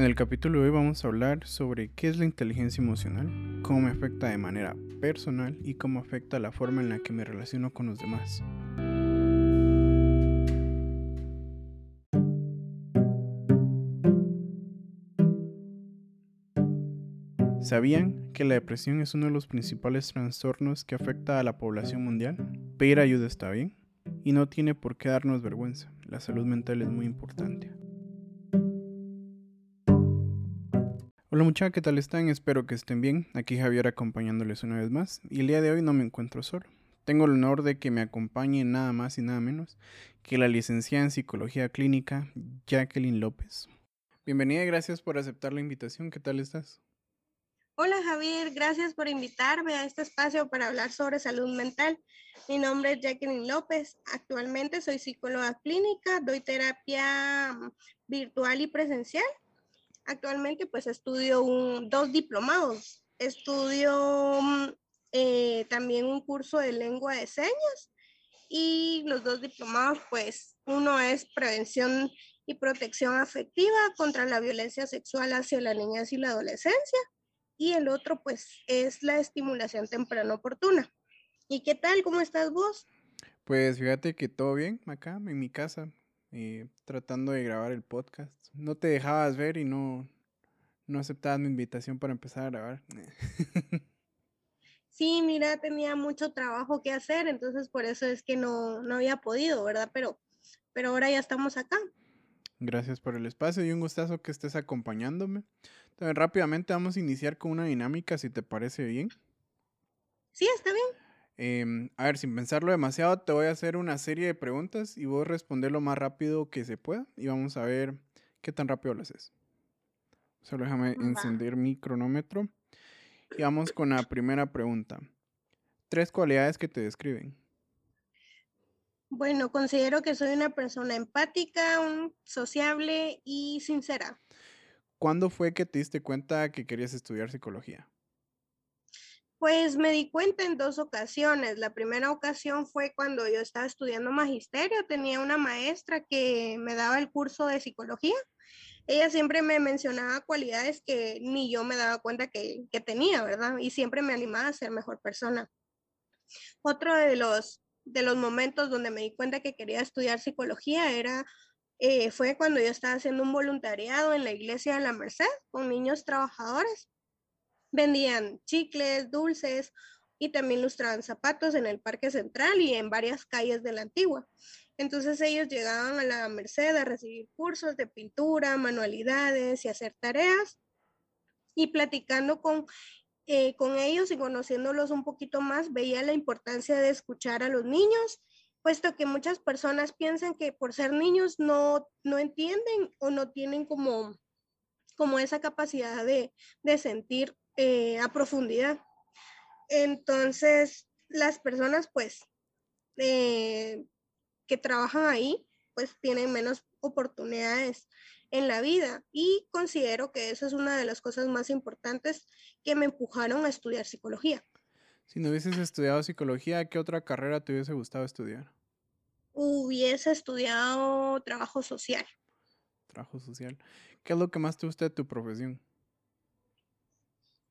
En el capítulo de hoy vamos a hablar sobre qué es la inteligencia emocional, cómo me afecta de manera personal y cómo afecta la forma en la que me relaciono con los demás. ¿Sabían que la depresión es uno de los principales trastornos que afecta a la población mundial? Pedir ayuda está bien y no tiene por qué darnos vergüenza. La salud mental es muy importante. Hola muchachos, ¿qué tal están? Espero que estén bien. Aquí Javier acompañándoles una vez más. Y el día de hoy no me encuentro solo. Tengo el honor de que me acompañe nada más y nada menos que la licenciada en Psicología Clínica, Jacqueline López. Bienvenida y gracias por aceptar la invitación. ¿Qué tal estás? Hola Javier, gracias por invitarme a este espacio para hablar sobre salud mental. Mi nombre es Jacqueline López. Actualmente soy psicóloga clínica, doy terapia mm, virtual y presencial actualmente pues estudio dos diplomados. Estudio mm, eh, también un curso de lengua de señas y los dos diplomados pues uno es prevención y protección afectiva contra la violencia sexual hacia la niñez y la adolescencia y el otro pues es la estimulación temprana oportuna. ¿Y qué tal? ¿Cómo estás vos? Pues fíjate que todo bien acá en mi casa, eh, tratando de grabar el podcast. No te dejabas ver y no, no aceptabas mi invitación para empezar a grabar. sí, mira, tenía mucho trabajo que hacer, entonces por eso es que no, no había podido, ¿verdad? Pero, pero ahora ya estamos acá. Gracias por el espacio y un gustazo que estés acompañándome. Entonces, rápidamente vamos a iniciar con una dinámica, si te parece bien. Sí, está bien. Em, a ver, sin pensarlo demasiado, te voy a hacer una serie de preguntas y voy a responder lo más rápido que se pueda y vamos a ver qué tan rápido lo haces. Solo déjame encender mi cronómetro. Y vamos con la primera pregunta. Tres cualidades que te describen. Bueno, considero que soy una persona empática, sociable y sincera. ¿Cuándo fue que te diste cuenta que querías estudiar psicología? Pues me di cuenta en dos ocasiones. La primera ocasión fue cuando yo estaba estudiando magisterio, tenía una maestra que me daba el curso de psicología. Ella siempre me mencionaba cualidades que ni yo me daba cuenta que, tenía, ¿verdad? Y siempre me animaba a ser mejor persona. Otro de los, de los momentos donde me di cuenta que quería estudiar psicología era eh, fue cuando yo estaba haciendo un voluntariado en la iglesia de la Merced con niños trabajadores vendían chicles, dulces y también lustraban zapatos en el Parque Central y en varias calles de la Antigua. Entonces ellos llegaban a la Merced a recibir cursos de pintura, manualidades y hacer tareas. Y platicando con, eh, con ellos y conociéndolos un poquito más, veía la importancia de escuchar a los niños, puesto que muchas personas piensan que por ser niños no, no entienden o no tienen como, como esa capacidad de, de sentir eh, a profundidad. Entonces, las personas, pues, eh, que trabajan ahí, pues tienen menos oportunidades en la vida y considero que eso es una de las cosas más importantes que me empujaron a estudiar psicología. Si no hubieses estudiado psicología, ¿qué otra carrera te hubiese gustado estudiar? Hubiese estudiado trabajo social. Trabajo social. ¿Qué es lo que más te gusta de tu profesión?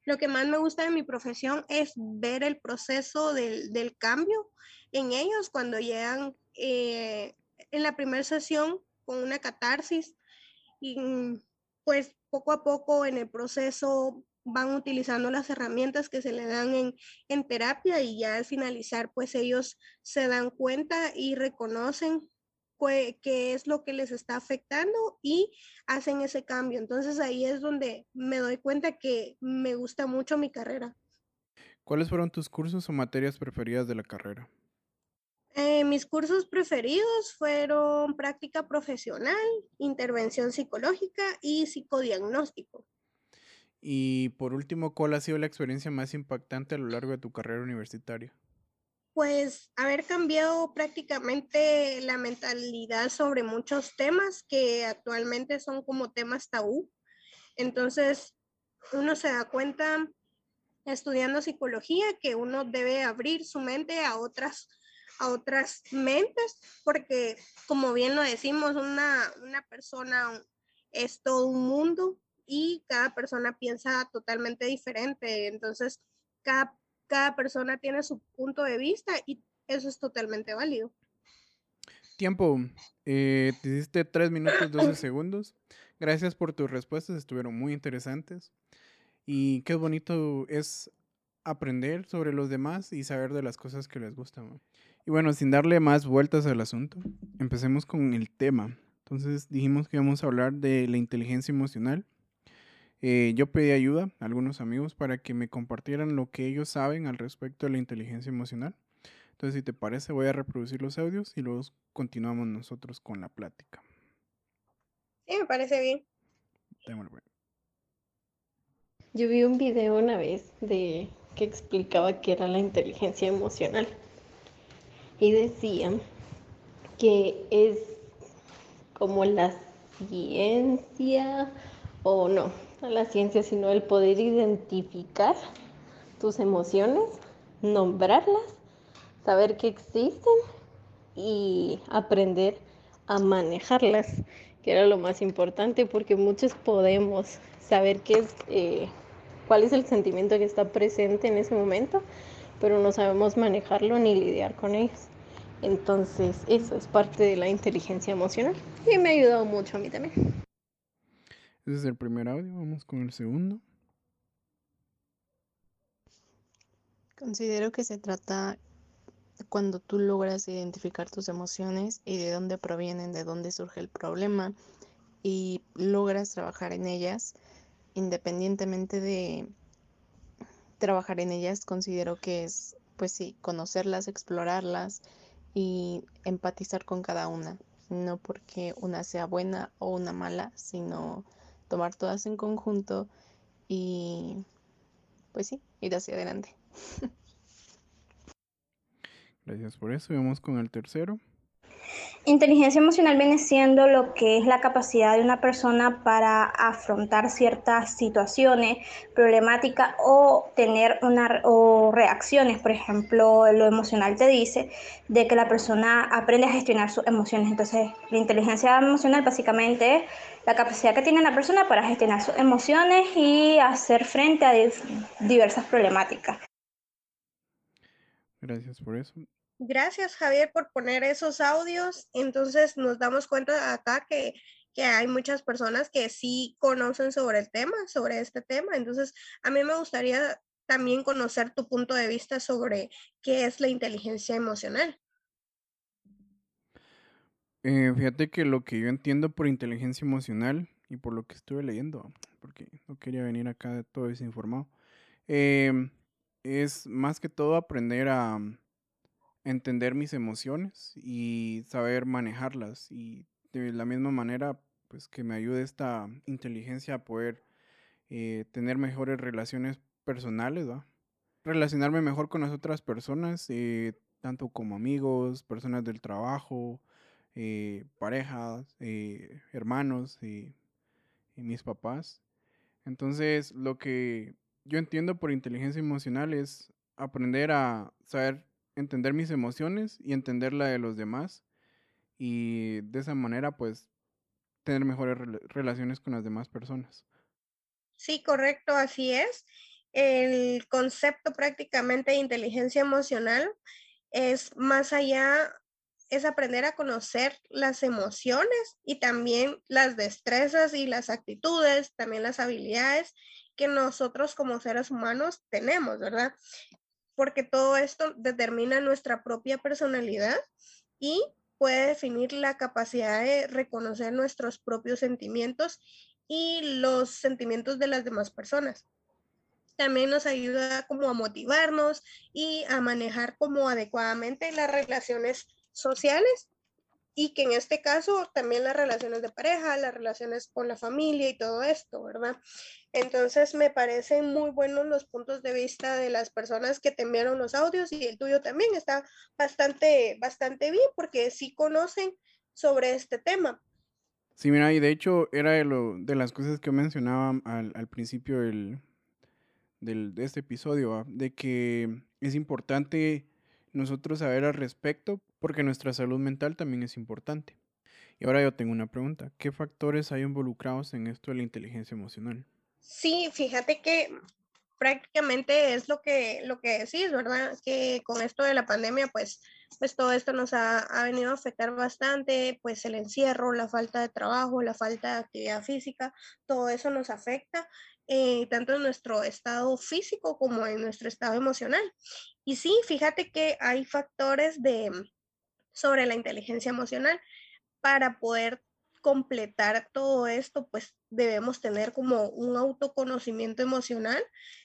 Lo que más me gusta de mi profesión es ver el proceso del, cambio en ellos cuando llegan eh, en la primera sesión con una catarsis y pues poco a poco en el proceso van utilizando las herramientas que se le dan en, en terapia y ya al finalizar pues ellos se dan cuenta y reconocen qué es lo que les está afectando y hacen ese cambio. Entonces ahí es donde me doy cuenta que me gusta mucho mi carrera. ¿Cuáles fueron tus cursos o materias preferidas de la carrera? Eh, mis cursos preferidos fueron práctica profesional, intervención psicológica y psicodiagnóstico. Y por último, ¿cuál ha sido la experiencia más impactante a lo largo de tu carrera universitaria? Pues haber cambiado prácticamente la mentalidad sobre muchos temas que actualmente son como temas tabú. Entonces, uno se da cuenta estudiando psicología que uno debe abrir su mente a otras a otras mentes, porque como bien lo decimos, una, una persona es todo un mundo y cada persona piensa totalmente diferente. Entonces, cada, cada persona tiene su punto de vista y eso es totalmente válido. Tiempo. Eh, te hiciste 3 minutos 12 segundos. Gracias por tus respuestas, estuvieron muy interesantes. Y qué bonito es aprender sobre los demás y saber de las cosas que les gustan. Y bueno, sin darle más vueltas al asunto, empecemos con el tema. Entonces dijimos que íbamos a hablar de la inteligencia emocional. Eh, yo pedí ayuda a algunos amigos para que me compartieran lo que ellos saben al respecto de la inteligencia emocional. Entonces, si te parece, voy a reproducir los audios y luego continuamos nosotros con la plática. Sí, me parece bien. Yo vi un video una vez de que explicaba qué era la inteligencia emocional y decía que es como la ciencia o no, no la ciencia, sino el poder identificar tus emociones, nombrarlas, saber que existen y aprender a manejarlas, que era lo más importante, porque muchos podemos saber qué es, eh, cuál es el sentimiento que está presente en ese momento, pero no sabemos manejarlo ni lidiar con ellos. Entonces, eso es parte de la inteligencia emocional y me ha ayudado mucho a mí también. Ese es el primer audio, vamos con el segundo. Considero que se trata cuando tú logras identificar tus emociones y de dónde provienen, de dónde surge el problema y logras trabajar en ellas, independientemente de trabajar en ellas, considero que es, pues sí, conocerlas, explorarlas y empatizar con cada una, no porque una sea buena o una mala, sino tomar todas en conjunto y pues sí, ir hacia adelante. Gracias por eso. Vamos con el tercero. Inteligencia emocional viene siendo lo que es la capacidad de una persona para afrontar ciertas situaciones, problemáticas o tener una, o reacciones. Por ejemplo, lo emocional te dice de que la persona aprende a gestionar sus emociones. Entonces, la inteligencia emocional básicamente es la capacidad que tiene la persona para gestionar sus emociones y hacer frente a diversas problemáticas. Gracias por eso. Gracias, Javier, por poner esos audios. Entonces nos damos cuenta acá que, que hay muchas personas que sí conocen sobre el tema, sobre este tema. Entonces, a mí me gustaría también conocer tu punto de vista sobre qué es la inteligencia emocional. Eh, fíjate que lo que yo entiendo por inteligencia emocional y por lo que estuve leyendo, porque no quería venir acá todo desinformado, em, es más que todo aprender a, entender mis emociones y saber manejarlas y de la misma manera pues que me ayude esta inteligencia a poder eh, tener mejores relaciones personales, relacionarme mejor con las otras personas, eh, tanto como amigos, personas del trabajo, eh, parejas, hermanos y mis papás. Entonces, lo que yo entiendo por inteligencia emocional es aprender a saber entender mis emociones y entender la de los demás. Y de esa manera, pues, tener mejores relaciones con las demás personas. Sí, correcto, así es. El concepto prácticamente de inteligencia emocional es más allá, es aprender a conocer las emociones y también las destrezas y las actitudes, también las habilidades que nosotros como seres humanos tenemos, ¿verdad? Porque todo esto determina nuestra propia personalidad y puede definir la capacidad de reconocer nuestros propios sentimientos y los sentimientos de las demás personas. También nos ayuda como a motivarnos y a manejar como adecuadamente las relaciones sociales y que en este caso también las relaciones de pareja, las relaciones con la familia y todo esto, ¿verdad? Entonces me parecen muy buenos los puntos de vista de las personas que te enviaron los audios y el tuyo también está bastante, bastante bien porque sí conocen sobre este tema. Sí, mira, y de hecho era de, lo, de las cosas que mencionaba al, al principio del, del, de este episodio, de que es importante nosotros saber al respecto porque nuestra salud mental también es importante. Y ahora yo tengo una pregunta. ¿Qué factores hay involucrados en esto de la inteligencia emocional? Sí, fíjate que prácticamente es lo que, lo que decís, ¿verdad? Que con esto de la pandemia, pues, pues todo esto nos ha, ha, venido a afectar bastante, pues el encierro, la falta de trabajo, la falta de actividad física, todo eso nos afecta. Eh, tanto en nuestro estado físico como en nuestro estado emocional. Y sí, fíjate que hay factores de, sobre la inteligencia emocional para poder completar todo esto, pues debemos tener como un autoconocimiento emocional.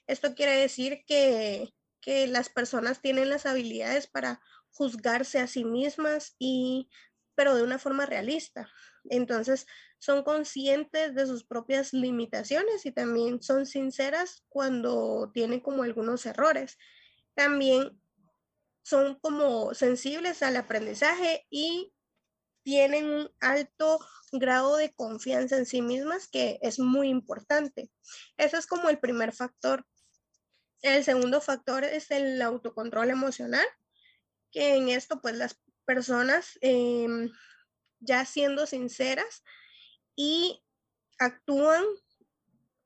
Esto quiere decir que, que las personas tienen las habilidades para juzgarse a sí mismas y pero de una forma realista. Entonces, son conscientes de sus propias limitaciones y también son sinceras cuando tienen como algunos errores. También son como sensibles al aprendizaje y tienen un alto grado de confianza en sí mismas, que es muy importante. Ese es como el primer factor. El segundo factor es el autocontrol emocional, que en esto pues las personas eh, ya siendo sinceras y actúan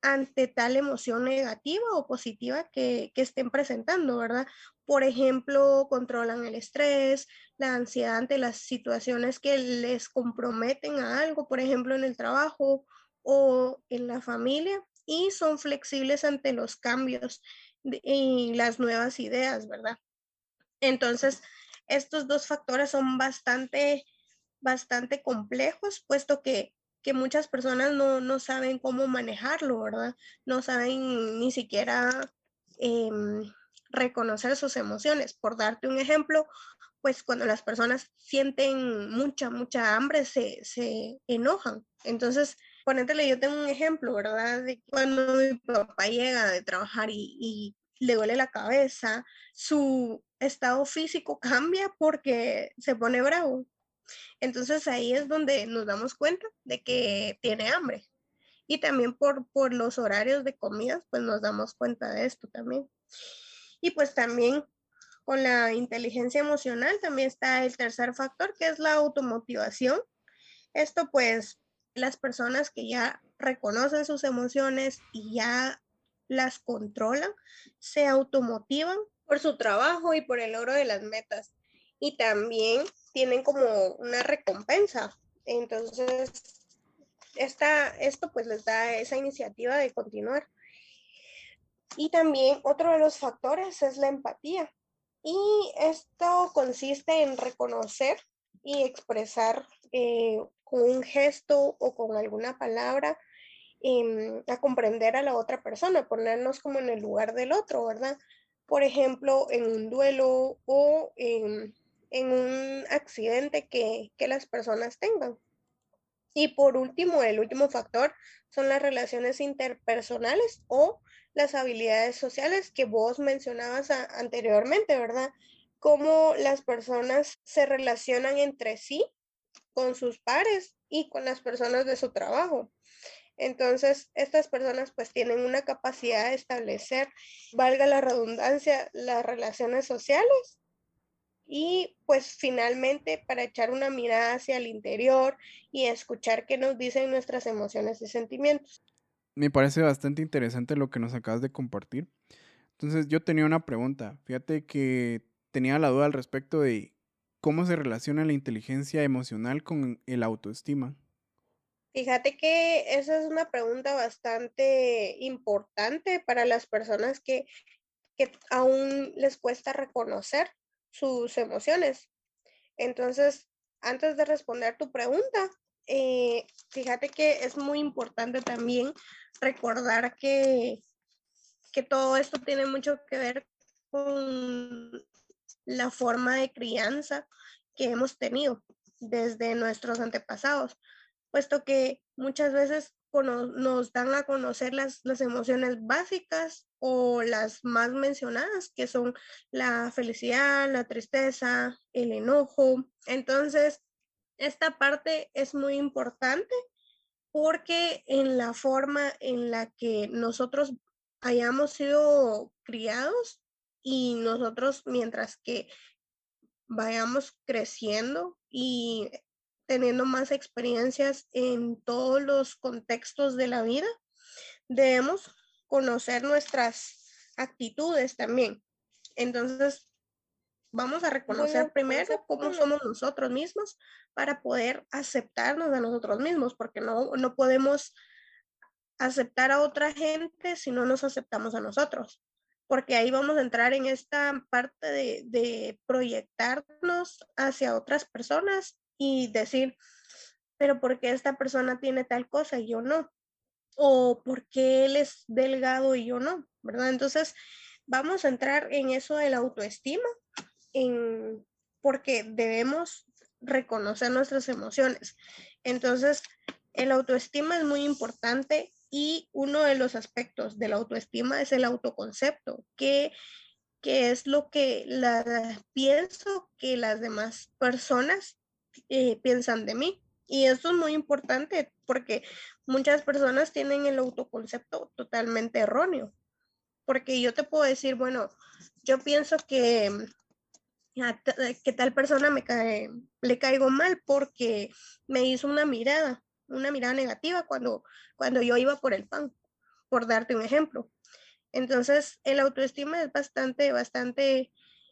ante tal emoción negativa o positiva que, que, estén presentando, ¿verdad? Por ejemplo, controlan el estrés, la ansiedad ante las situaciones que les comprometen a algo, por ejemplo, en el trabajo o en la familia, y son flexibles ante los cambios y las nuevas ideas, ¿verdad? Entonces, estos dos factores son bastante, bastante complejos, puesto que que muchas personas no, no, saben cómo manejarlo, ¿verdad? No saben ni siquiera eh, reconocer sus emociones. Por darte un ejemplo, pues cuando las personas sienten mucha, mucha hambre, se, se enojan. Entonces, ponétele, yo tengo un ejemplo, ¿verdad? De cuando mi papá llega de trabajar y, y le duele la cabeza, su estado físico cambia porque se pone bravo. Entonces ahí es donde nos damos cuenta de que tiene hambre. Y también por, por los horarios de comidas, pues nos damos cuenta de esto también. Y pues también con la inteligencia emocional también está el tercer factor, que es la automotivación. Esto pues las personas que ya reconocen sus emociones y ya las controlan, se automotivan por su trabajo y por el logro de las metas. Y también tienen como una recompensa. Entonces, esta, esto pues les da esa iniciativa de continuar. Y también otro de los factores es la empatía. Y esto consiste en reconocer y expresar eh, con un gesto o con alguna palabra eh, a comprender a la otra persona, ponernos como en el lugar del otro, ¿verdad? Por ejemplo, en un duelo o en en un accidente que, que las personas tengan. Y por último, el último factor son las relaciones interpersonales o las habilidades sociales que vos mencionabas anteriormente, ¿verdad? Cómo las personas se relacionan entre sí, con sus pares y con las personas de su trabajo. Entonces, estas personas pues tienen una capacidad de establecer, valga la redundancia, las relaciones sociales y pues finalmente para echar una mirada hacia el interior y escuchar qué nos dicen nuestras emociones y sentimientos. Me parece bastante interesante lo que nos acabas de compartir. Entonces yo tenía una pregunta. Fíjate que tenía la duda al respecto de cómo se relaciona la inteligencia emocional con el autoestima. Fíjate que esa es una pregunta bastante importante para las personas que, que aún les cuesta reconocer sus emociones. Entonces, antes de responder tu pregunta, eh, fíjate que es muy importante también recordar que, que todo esto tiene mucho que ver con la forma de crianza que hemos tenido desde nuestros antepasados, puesto que muchas veces nos dan a conocer las, las emociones básicas o las más mencionadas, que son la felicidad, la tristeza, el enojo. Entonces, esta parte es muy importante porque en la forma en la que nosotros hayamos sido criados y nosotros mientras que vayamos creciendo y teniendo más experiencias en todos los contextos de la vida, debemos conocer nuestras actitudes también. Entonces, vamos a reconocer primero cómo somos nosotros mismos para poder aceptarnos a nosotros mismos, porque no, no podemos aceptar a otra gente si no nos aceptamos a nosotros, porque ahí vamos a entrar en esta parte de, de proyectarnos hacia otras personas y decir, pero ¿por qué esta persona tiene tal cosa y yo no? O ¿por qué él es delgado y yo no? ¿Verdad? Entonces, vamos a entrar en eso de autoestima, en, porque debemos reconocer nuestras emociones. Entonces, el autoestima es muy importante y uno de los aspectos de la autoestima es el autoconcepto, que, que es lo que la, pienso que las demás personas eh, piensan de mí. Y eso es muy importante porque muchas personas tienen el autoconcepto totalmente erróneo. Porque yo te puedo decir, bueno, yo pienso que, que tal persona me le caigo mal porque me hizo una mirada una mirada negativa cuando, cuando yo iba por el pan, por darte un ejemplo. Entonces, el autoestima es bastante, bastante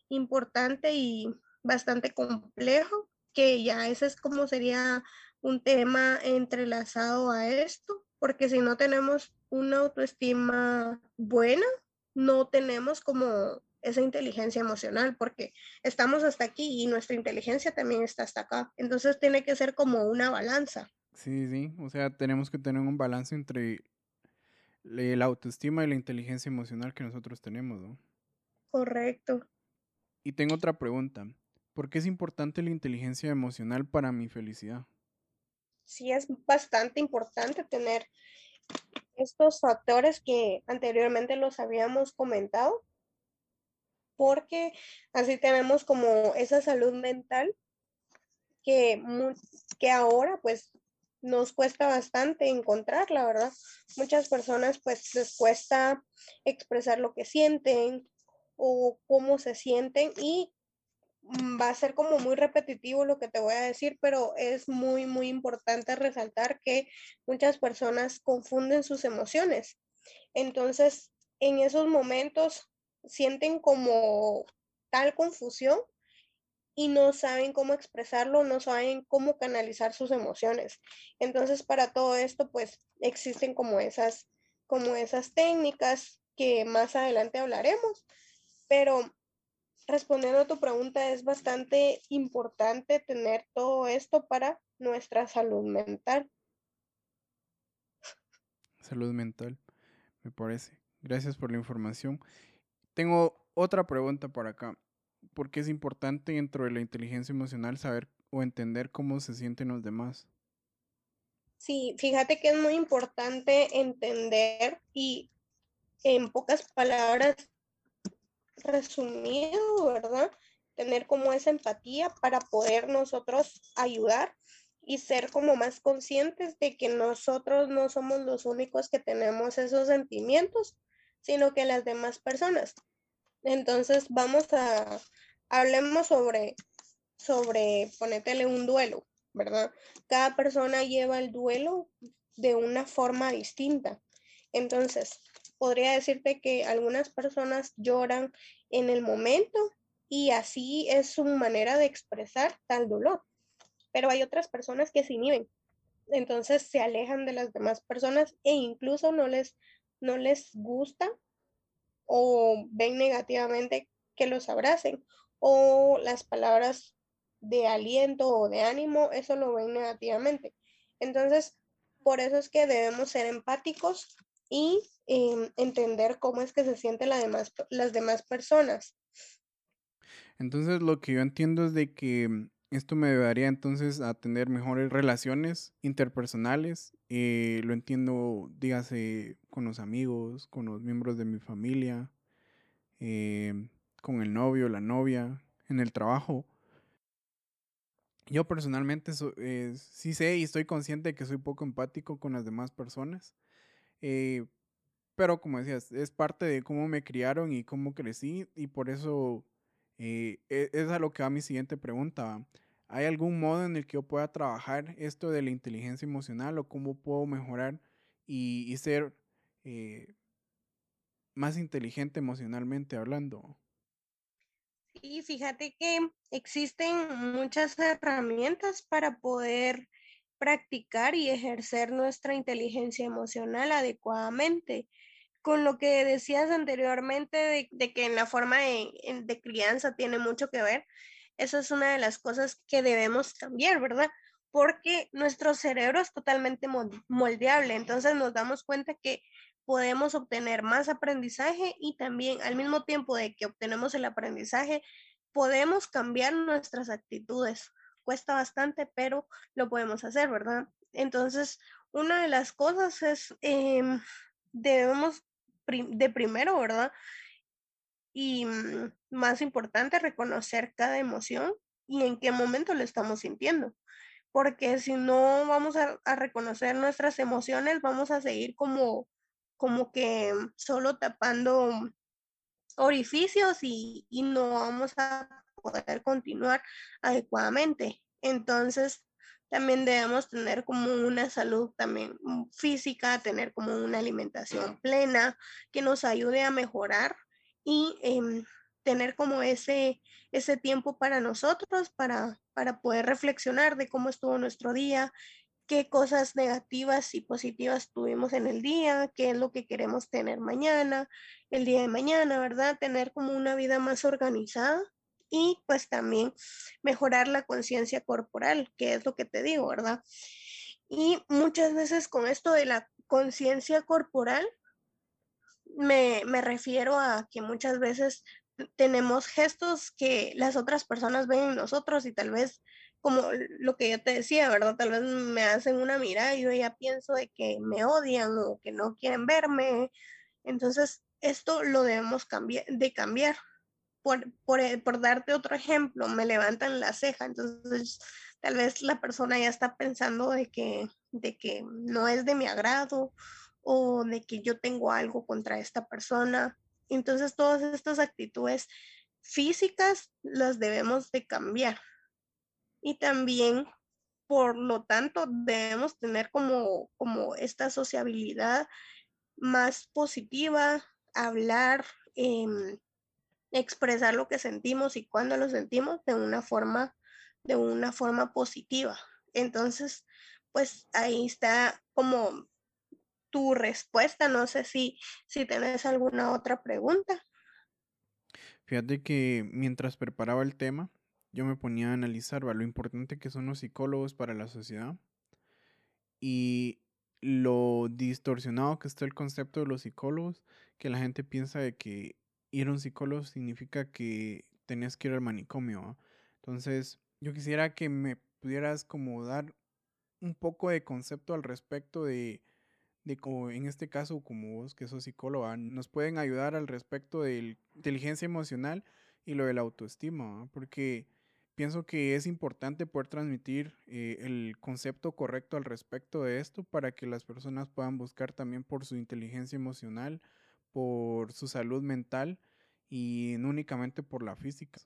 importante y bastante complejo, que ya ese es como sería un tema entrelazado a esto, porque si no tenemos una autoestima buena, no tenemos como esa inteligencia emocional, porque estamos hasta aquí y nuestra inteligencia también está hasta acá. Entonces tiene que ser como una balanza. Sí, sí, o sea, tenemos que tener un balance entre la autoestima y la inteligencia emocional que nosotros tenemos, ¿no? Correcto. Y tengo otra pregunta. ¿Por qué es importante la inteligencia emocional para mi felicidad? Sí, es bastante importante tener estos factores que anteriormente los habíamos comentado, porque así tenemos como esa salud mental que, que ahora pues nos cuesta bastante encontrar, la verdad. Muchas personas pues les cuesta expresar lo que sienten o cómo se sienten y va a ser como muy repetitivo lo que te voy a decir, pero es muy, muy importante resaltar que muchas personas confunden sus emociones. Entonces, en esos momentos sienten como tal confusión y no saben cómo expresarlo, no saben cómo canalizar sus emociones. Entonces, para todo esto, pues existen como esas, como esas técnicas que más adelante hablaremos, pero respondiendo a tu pregunta, es bastante importante tener todo esto para nuestra salud mental. Salud mental, me parece. Gracias por la información. Tengo otra pregunta por acá porque es importante dentro de la inteligencia emocional saber o entender cómo se sienten los demás. Sí, fíjate que es muy importante entender y en pocas palabras resumido, ¿verdad? Tener como esa empatía para poder nosotros ayudar y ser como más conscientes de que nosotros no somos los únicos que tenemos esos sentimientos, sino que las demás personas. Entonces vamos a, hablemos sobre, sobre, ponétele un duelo, ¿verdad? Cada persona lleva el duelo de una forma distinta. Entonces, podría decirte que algunas personas lloran en el momento y así es su manera de expresar tal dolor. Pero hay otras personas que se inhiben. Entonces se alejan de las demás personas e incluso no les, no les gusta o ven negativamente que los abracen o las palabras de aliento o de ánimo, eso lo ven negativamente. Entonces, por eso es que debemos ser empáticos y em, entender cómo es que se sienten demás, las demás personas. Entonces, lo que yo entiendo es de que esto me ayudaría entonces a tener mejores relaciones interpersonales. Eh, lo entiendo, dígase, con los amigos, con los miembros de mi familia, eh, con el novio, la novia, en el trabajo. Yo personalmente eh, sí sé y estoy consciente de que soy poco empático con las demás personas. Eh, pero como decías, es parte de cómo me criaron y cómo crecí y por eso es a lo que va mi siguiente pregunta. ¿Hay algún modo en el que yo pueda trabajar esto de la inteligencia emocional o cómo puedo mejorar y, ser eh, más inteligente emocionalmente hablando? Sí, fíjate que existen muchas herramientas para poder practicar y ejercer nuestra inteligencia emocional adecuadamente. Con lo que decías anteriormente de, que en la forma de, de crianza tiene mucho que ver, eso es una de las cosas que debemos cambiar, ¿verdad? Porque nuestro cerebro es totalmente moldeable, entonces nos damos cuenta que podemos obtener más aprendizaje y también al mismo tiempo de que obtenemos el aprendizaje, podemos cambiar nuestras actitudes. Cuesta bastante, pero lo podemos hacer, ¿verdad? Entonces, una de las cosas es, em, debemos de primero, ¿verdad? Y mm, más importante, reconocer cada emoción y en qué momento lo estamos sintiendo. Porque si no vamos a, reconocer nuestras emociones, vamos a seguir como, como que solo tapando orificios y, y no vamos a poder continuar adecuadamente. Entonces, también debemos tener como una salud también física, tener como una alimentación plena que nos ayude a mejorar y em, tener como ese, ese tiempo para nosotros, para, para poder reflexionar de cómo estuvo nuestro día, qué cosas negativas y positivas tuvimos en el día, qué es lo que queremos tener mañana, el día de mañana, ¿verdad? Tener como una vida más organizada y pues también mejorar la conciencia corporal, que es lo que te digo, ¿verdad? Y muchas veces con esto de la conciencia corporal, me, me refiero a que muchas veces tenemos gestos que las otras personas ven en nosotros y tal vez como lo que yo te decía, ¿verdad? Tal vez me hacen una mirada y yo ya pienso de que me odian o que no quieren verme. Entonces, esto lo debemos cambiar, de cambiar. Por, por, por darte otro ejemplo, me levantan la ceja, entonces tal vez la persona ya está pensando de que, de que no es de mi agrado o de que yo tengo algo contra esta persona. Entonces todas estas actitudes físicas las debemos de cambiar. Y también, por lo tanto, debemos tener como, como esta sociabilidad más positiva, hablar, em, expresar lo que sentimos y cuando lo sentimos de una forma, de una forma positiva. Entonces, pues ahí está como tu respuesta. No sé si, si tenés alguna otra pregunta. Fíjate que mientras preparaba el tema, yo me ponía a analizar lo importante que son los psicólogos para la sociedad y lo distorsionado que está el concepto de los psicólogos, que la gente piensa de que ir a un psicólogo significa que tenés que ir al manicomio. Entonces, yo quisiera que me pudieras como dar un poco de concepto al respecto de de como en este caso, como vos que sos psicóloga, nos pueden ayudar al respecto de inteligencia emocional y lo de la autoestima, porque pienso que es importante poder transmitir eh, el concepto correcto al respecto de esto para que las personas puedan buscar también por su inteligencia emocional, por su salud mental y no únicamente por la física.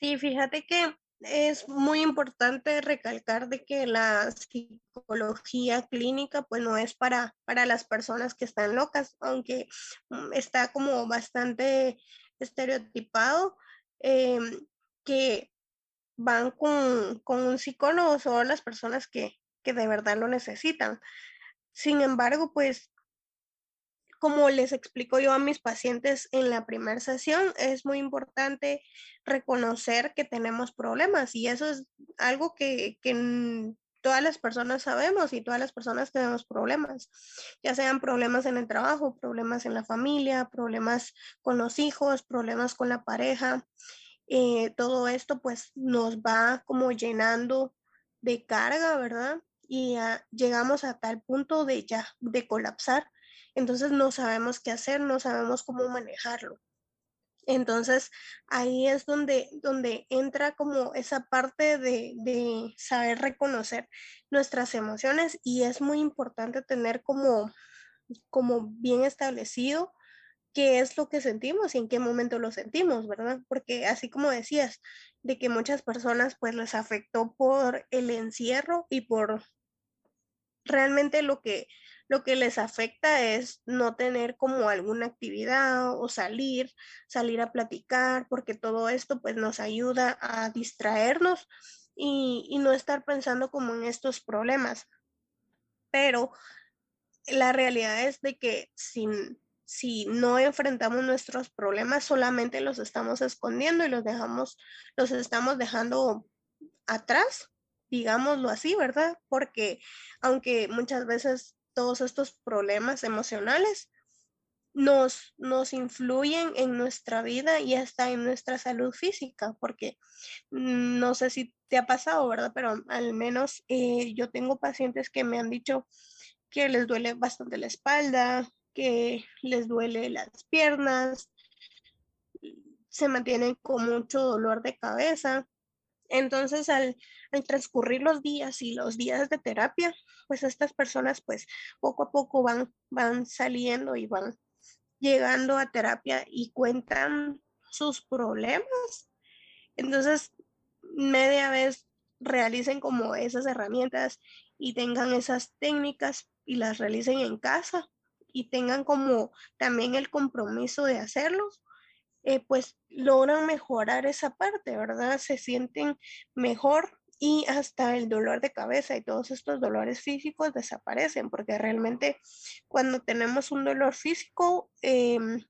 Sí, fíjate que es muy importante recalcar de que la psicología clínica pues no es para, para las personas que están locas, aunque mm, está como bastante estereotipado em, que van con, un psicólogo solo las personas que, que de verdad lo necesitan. Sin embargo, pues como les explico yo a mis pacientes en la primera sesión, es muy importante reconocer que tenemos problemas y eso es algo que, todas las personas sabemos y todas las personas tenemos problemas, ya sean problemas en el trabajo, problemas en la familia, problemas con los hijos, problemas con la pareja. Eh, todo esto pues nos va como llenando de carga, ¿verdad? Y llegamos a tal punto de ya, de colapsar entonces no sabemos qué hacer, no sabemos cómo manejarlo. Entonces ahí es donde, donde entra como esa parte de, de, saber reconocer nuestras emociones y es muy importante tener como, como bien establecido qué es lo que sentimos y en qué momento lo sentimos, ¿verdad? Porque así como decías, de que muchas personas pues les afectó por el encierro y por realmente lo que lo que les afecta es no tener como alguna actividad o salir, salir a platicar, porque todo esto pues nos ayuda a distraernos y, y no estar pensando como en estos problemas. Pero la realidad es de que sin, si no enfrentamos nuestros problemas, solamente los estamos escondiendo y los dejamos, los estamos dejando atrás, digámoslo así, ¿verdad? Porque aunque muchas veces todos estos problemas emocionales nos, nos influyen en nuestra vida y hasta en nuestra salud física, porque mm, no sé si te ha pasado, ¿verdad? Pero al menos eh, yo tengo pacientes que me han dicho que les duele bastante la espalda, que les duele las piernas, se mantienen con mucho dolor de cabeza. Entonces, al, transcurrir los días y los días de terapia, pues estas personas pues poco a poco van, van saliendo y van llegando a terapia y cuentan sus problemas. Entonces, media vez realicen como esas herramientas y tengan esas técnicas y las realicen en casa y tengan como también el compromiso de hacerlos, eh, pues logran mejorar esa parte, ¿verdad? Se sienten mejor y hasta el dolor de cabeza y todos estos dolores físicos desaparecen, porque realmente cuando tenemos un dolor físico em,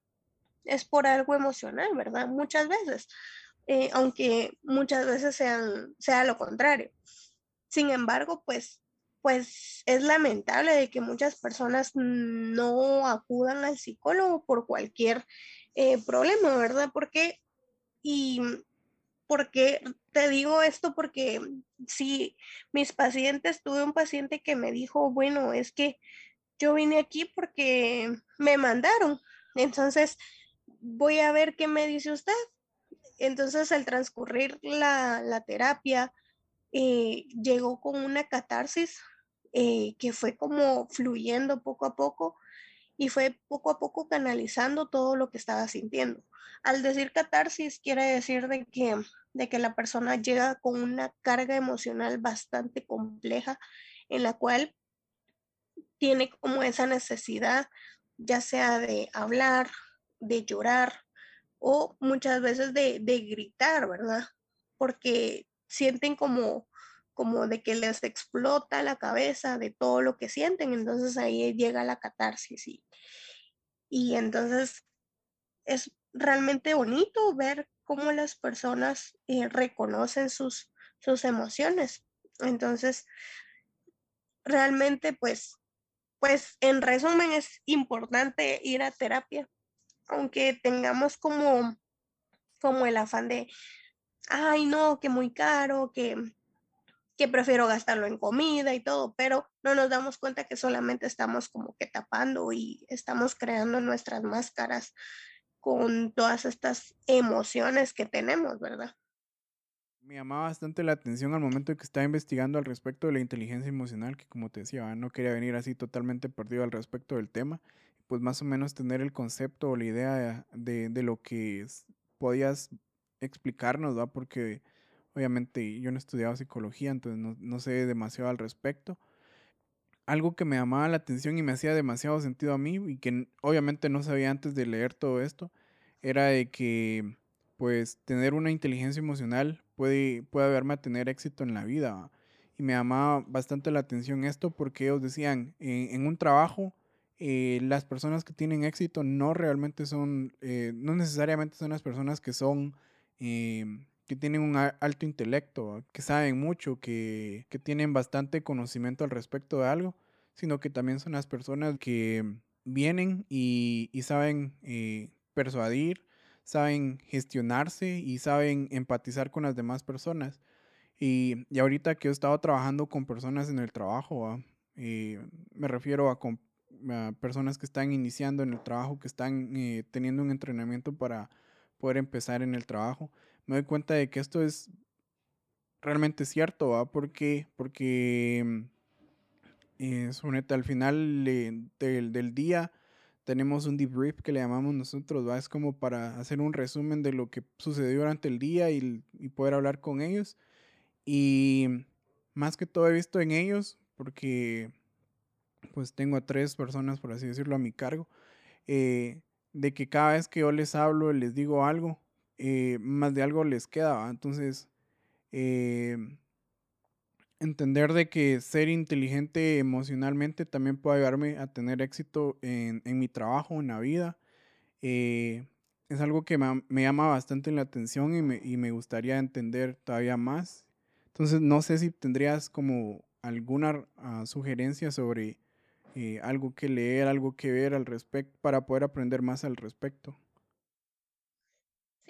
es por algo emocional, ¿verdad? Muchas veces, eh, aunque muchas veces sean, sea lo contrario. Sin embargo, pues, pues es lamentable de que muchas personas no acudan al psicólogo por cualquier eh, problema, ¿verdad? Porque, y porque te digo esto porque si mis pacientes, tuve un paciente que me dijo, bueno, es que yo vine aquí porque me mandaron, entonces voy a ver qué me dice usted. Entonces al transcurrir la, terapia, eh, llegó con una catarsis eh, que fue como fluyendo poco a poco y fue poco a poco canalizando todo lo que estaba sintiendo. Al decir catarsis quiere decir de que, de que la persona llega con una carga emocional bastante compleja en la cual tiene como esa necesidad, ya sea de hablar, de llorar o muchas veces de, de gritar, ¿verdad? Porque sienten como como de que les explota la cabeza de todo lo que sienten, entonces ahí llega la catarsis y, y entonces es realmente bonito ver cómo las personas eh, reconocen sus, sus emociones. Entonces, realmente pues, pues en resumen es importante ir a terapia, aunque tengamos como, como el afán de, ay no, que muy caro, que que prefiero gastarlo en comida y todo, pero no nos damos cuenta que solamente estamos como que tapando y estamos creando nuestras máscaras con todas estas emociones que tenemos, ¿verdad? Me llamaba bastante la atención al momento de que estaba investigando al respecto de la inteligencia emocional, que como te decía, no quería venir así totalmente perdido al respecto del tema, pues más o menos tener el concepto o la idea de, de lo que podías explicarnos, ¿va? Porque Obviamente yo no he estudiado psicología, entonces no, sé demasiado al respecto. Algo que me llamaba la atención y me hacía demasiado sentido a mí y que obviamente no sabía antes de leer todo esto, era de que pues tener una inteligencia emocional puede, puede haberme a tener éxito en la vida. Y me llamaba bastante la atención esto porque ellos decían, en, un trabajo, eh, las personas que tienen éxito no realmente son, eh, no necesariamente son las personas que son em, que tienen un alto intelecto, que saben mucho, que, tienen bastante conocimiento al respecto de algo, sino que también son las personas que vienen y, saben eh, persuadir, saben gestionarse y saben empatizar con las demás personas. Y, ahorita que he estado trabajando con personas en el trabajo, eh, me refiero a, personas que están iniciando en el trabajo, que están eh, teniendo un entrenamiento para poder empezar en el trabajo me doy cuenta de que esto es realmente cierto, ¿va? Porque, porque eh, al final del, del, día tenemos un debrief que le llamamos nosotros, ¿va? Es como para hacer un resumen de lo que sucedió durante el día y, y poder hablar con ellos. Y más que todo he visto en ellos, porque pues tengo a tres personas, por así decirlo, a mi cargo, eh, de que cada vez que yo les hablo, les digo algo, eh, más de algo les queda. Entonces, eh, entender de que ser inteligente emocionalmente también puede ayudarme a tener éxito en, mi trabajo, en la vida. es algo que me, llama bastante la atención y me, y me gustaría entender todavía más. Entonces, no sé si tendrías como alguna ah, sugerencia sobre eh, algo que leer, algo que ver al respecto, para poder aprender más al respecto.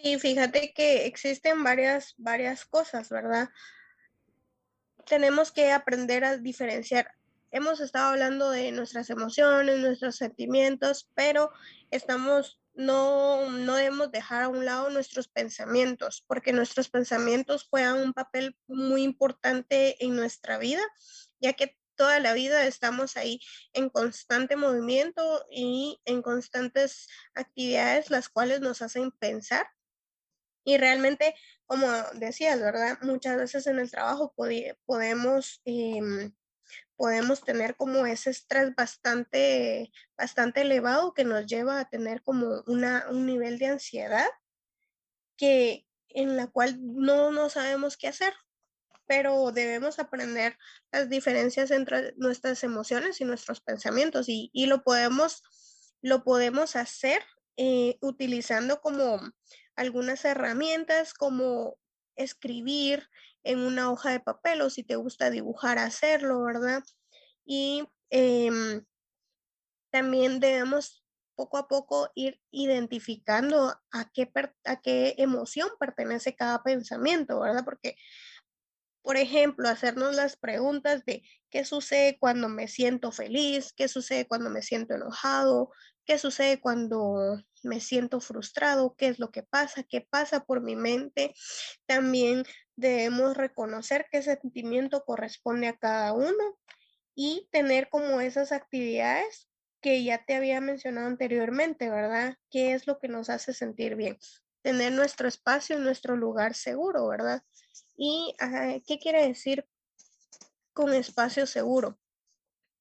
Sí, fíjate que existen varias, varias cosas, ¿verdad? Tenemos que aprender a diferenciar. Hemos estado hablando de nuestras emociones, nuestros sentimientos, pero estamos, no, no debemos dejar a un lado nuestros pensamientos, porque nuestros pensamientos juegan un papel muy importante en nuestra vida, ya que toda la vida estamos ahí en constante movimiento y en constantes actividades las cuales nos hacen pensar. Y realmente, como decías, ¿verdad? Muchas veces en el trabajo podemos, em, podemos tener como ese estrés bastante, bastante elevado que nos lleva a tener como una, un nivel de ansiedad que, en la cual no, no sabemos qué hacer pero debemos aprender las diferencias entre nuestras emociones y nuestros pensamientos y, lo, podemos, lo podemos hacer eh, utilizando como algunas herramientas como escribir en una hoja de papel o si te gusta dibujar, hacerlo, ¿verdad? Y em, también debemos poco a poco ir identificando a qué, a qué emoción pertenece cada pensamiento, ¿verdad? Porque por ejemplo, hacernos las preguntas de qué sucede cuando me siento feliz, qué sucede cuando me siento enojado, qué sucede cuando me siento frustrado, qué es lo que pasa, qué pasa por mi mente. También debemos reconocer qué sentimiento corresponde a cada uno y tener como esas actividades que ya te había mencionado anteriormente, ¿verdad? ¿Qué es lo que nos hace sentir bien? Tener nuestro espacio, nuestro lugar seguro, ¿verdad? ¿Y qué quiere decir con espacio seguro?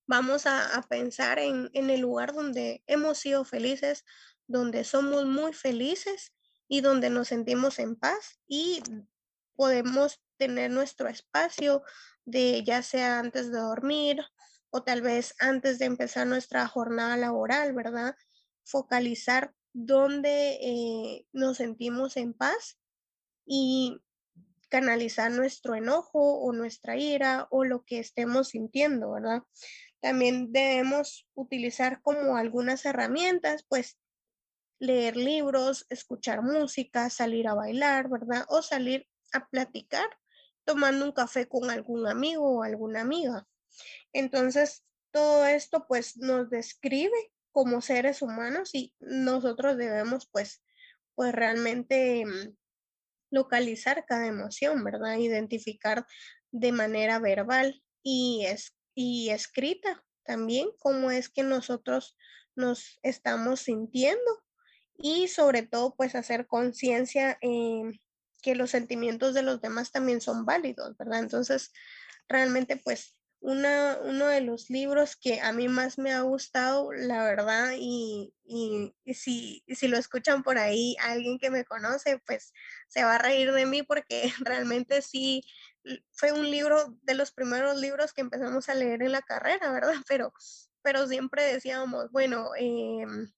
Vamos a, pensar en, en, el lugar donde hemos sido felices, donde somos muy felices y donde nos sentimos en paz y podemos tener nuestro espacio de ya sea antes de dormir o tal vez antes de empezar nuestra jornada laboral, ¿verdad? Focalizar dónde eh, nos sentimos en paz y canalizar nuestro enojo o nuestra ira o lo que estemos sintiendo, ¿verdad? También debemos utilizar como algunas herramientas, pues leer libros, escuchar música, salir a bailar, ¿verdad? O salir a platicar tomando un café con algún amigo o alguna amiga. Entonces, todo esto pues nos describe como seres humanos y nosotros debemos pues pues realmente mm, localizar cada emoción, ¿verdad? Identificar de manera verbal y, es, y escrita también cómo es que nosotros nos estamos sintiendo y sobre todo pues hacer conciencia en que los sentimientos de los demás también son válidos, ¿verdad? Entonces, realmente pues una, uno de los libros que a mí más me ha gustado, la verdad, y, y, si, si, lo escuchan por ahí, alguien que me conoce, pues se va a reír de mí porque realmente sí, fue un libro de los primeros libros que empezamos a leer en la carrera, ¿verdad? Pero, pero siempre decíamos, bueno, em,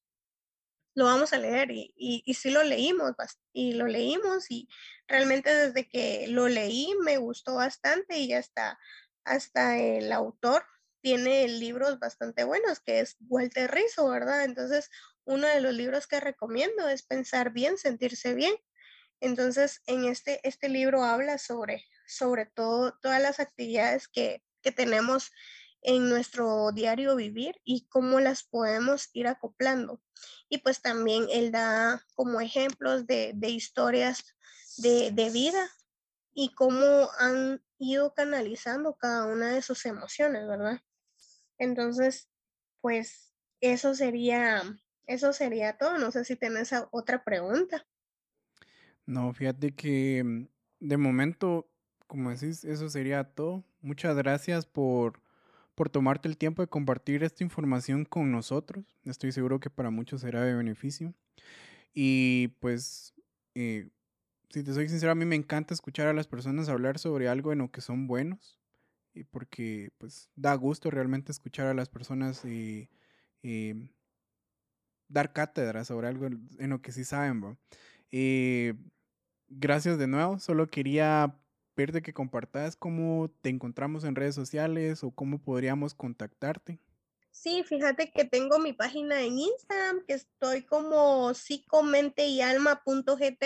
lo vamos a leer y, y, sí lo leímos y lo leímos y realmente desde que lo leí me gustó bastante y ya está hasta el autor tiene libros bastante buenos, que es Walter Rizzo, ¿verdad? Entonces, uno de los libros que recomiendo es Pensar bien, sentirse bien. Entonces, en este, este libro habla sobre, sobre todo todas las actividades que, que tenemos en nuestro diario vivir y cómo las podemos ir acoplando. Y pues también él da como ejemplos de, de historias de, de, vida y cómo han ido canalizando cada una de sus emociones, ¿verdad? Entonces, pues eso sería eso sería todo. No sé si tienes otra pregunta. No, fíjate que mm, de momento, como decís, eso sería todo. Muchas gracias por, por tomarte el tiempo de compartir esta información con nosotros. Estoy seguro que para muchos será de beneficio. Y pues, eh, si te soy sincero, a mí me encanta escuchar a las personas hablar sobre algo en lo que son buenos. Y porque pues da gusto realmente escuchar a las personas y, dar cátedra sobre algo en lo que sí saben. Eh, gracias de nuevo. Solo quería pedirte que compartas cómo te encontramos en redes sociales o cómo podríamos contactarte. Sí, fíjate que tengo mi página en Instagram, que estoy como psicomenteyalma.gt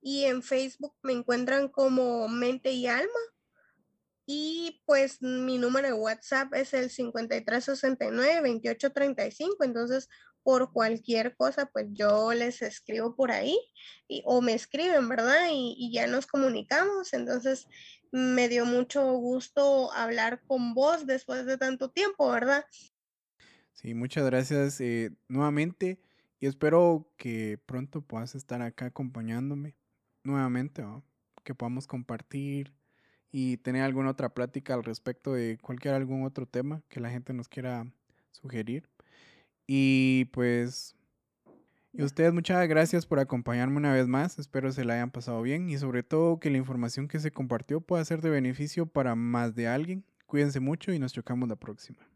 y en Facebook me encuentran como Mente y Alma. Y pues mi número de WhatsApp es el 5369-2835. Entonces, por cualquier cosa, pues yo les escribo por ahí y, o me escriben, ¿verdad? Y, y, ya nos comunicamos. Entonces, me dio mucho gusto hablar con vos después de tanto tiempo, ¿verdad? Sí, muchas gracias eh, nuevamente y espero que pronto puedas estar acá acompañándome nuevamente, que podamos compartir y tener alguna otra plática al respecto de cualquier algún otro tema que la gente nos quiera sugerir. Y pues, y ustedes muchas gracias por acompañarme una vez más. Espero se la hayan pasado bien y sobre todo que la información que se compartió pueda ser de beneficio para más de alguien. Cuídense mucho y nos chocamos la próxima.